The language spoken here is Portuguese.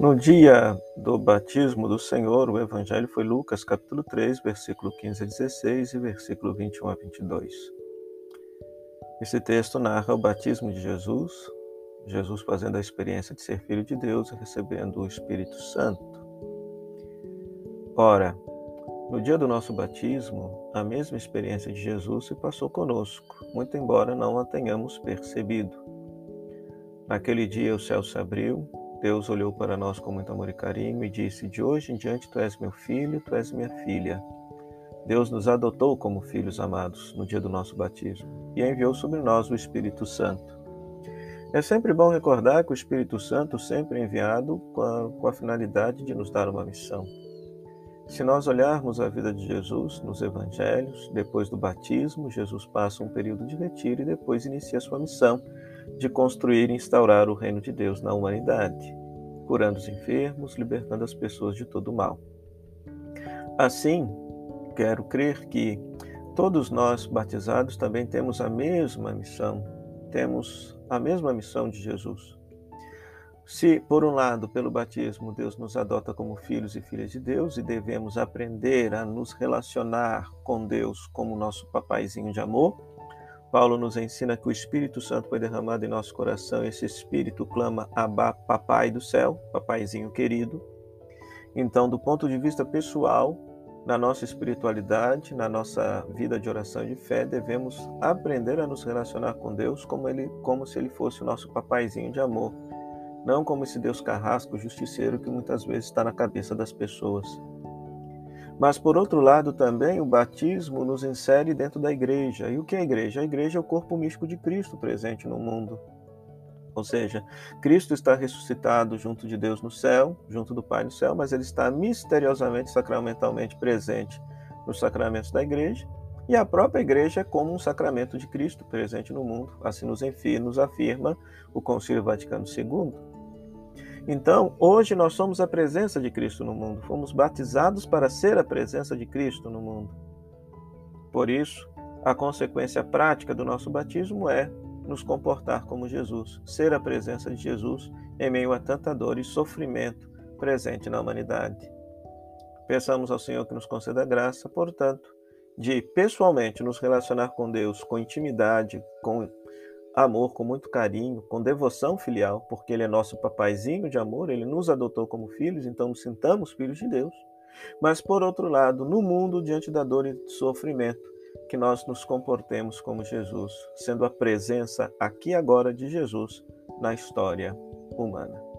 No dia do batismo do Senhor, o evangelho foi Lucas, capítulo 3, versículo 15 a 16 e versículo 21 a 22. Esse texto narra o batismo de Jesus, Jesus fazendo a experiência de ser filho de Deus e recebendo o Espírito Santo. Ora, no dia do nosso batismo, a mesma experiência de Jesus se passou conosco, muito embora não a tenhamos percebido. Naquele dia o céu se abriu, Deus olhou para nós com muito amor e carinho e disse: De hoje em diante tu és meu filho, tu és minha filha. Deus nos adotou como filhos amados no dia do nosso batismo e enviou sobre nós o Espírito Santo. É sempre bom recordar que o Espírito Santo sempre é enviado com a, com a finalidade de nos dar uma missão. Se nós olharmos a vida de Jesus nos evangelhos, depois do batismo, Jesus passa um período de retiro e depois inicia sua missão de construir e instaurar o reino de Deus na humanidade, curando os enfermos, libertando as pessoas de todo o mal. Assim, quero crer que todos nós batizados também temos a mesma missão, temos a mesma missão de Jesus. Se, por um lado, pelo batismo, Deus nos adota como filhos e filhas de Deus e devemos aprender a nos relacionar com Deus como nosso papaizinho de amor, Paulo nos ensina que o Espírito Santo foi derramado em nosso coração, e esse Espírito clama Abba, Papai do céu, Papaizinho querido. Então, do ponto de vista pessoal, na nossa espiritualidade, na nossa vida de oração e de fé, devemos aprender a nos relacionar com Deus como, ele, como se Ele fosse o nosso papaizinho de amor, não como esse Deus carrasco, justiceiro que muitas vezes está na cabeça das pessoas. Mas, por outro lado, também o batismo nos insere dentro da igreja. E o que é a igreja? A igreja é o corpo místico de Cristo presente no mundo. Ou seja, Cristo está ressuscitado junto de Deus no céu, junto do Pai no céu, mas ele está misteriosamente, sacramentalmente presente nos sacramentos da igreja. E a própria igreja é como um sacramento de Cristo presente no mundo. Assim nos, nos afirma o Concílio Vaticano II. Então, hoje nós somos a presença de Cristo no mundo, fomos batizados para ser a presença de Cristo no mundo. Por isso, a consequência prática do nosso batismo é nos comportar como Jesus, ser a presença de Jesus em meio a tanta dor e sofrimento presente na humanidade. Peçamos ao Senhor que nos conceda graça, portanto, de pessoalmente nos relacionar com Deus com intimidade, com amor, com muito carinho, com devoção filial, porque Ele é nosso papaizinho de amor, Ele nos adotou como filhos, então nos sintamos filhos de Deus. Mas, por outro lado, no mundo, diante da dor e do sofrimento, que nós nos comportemos como Jesus, sendo a presença aqui agora de Jesus na história humana.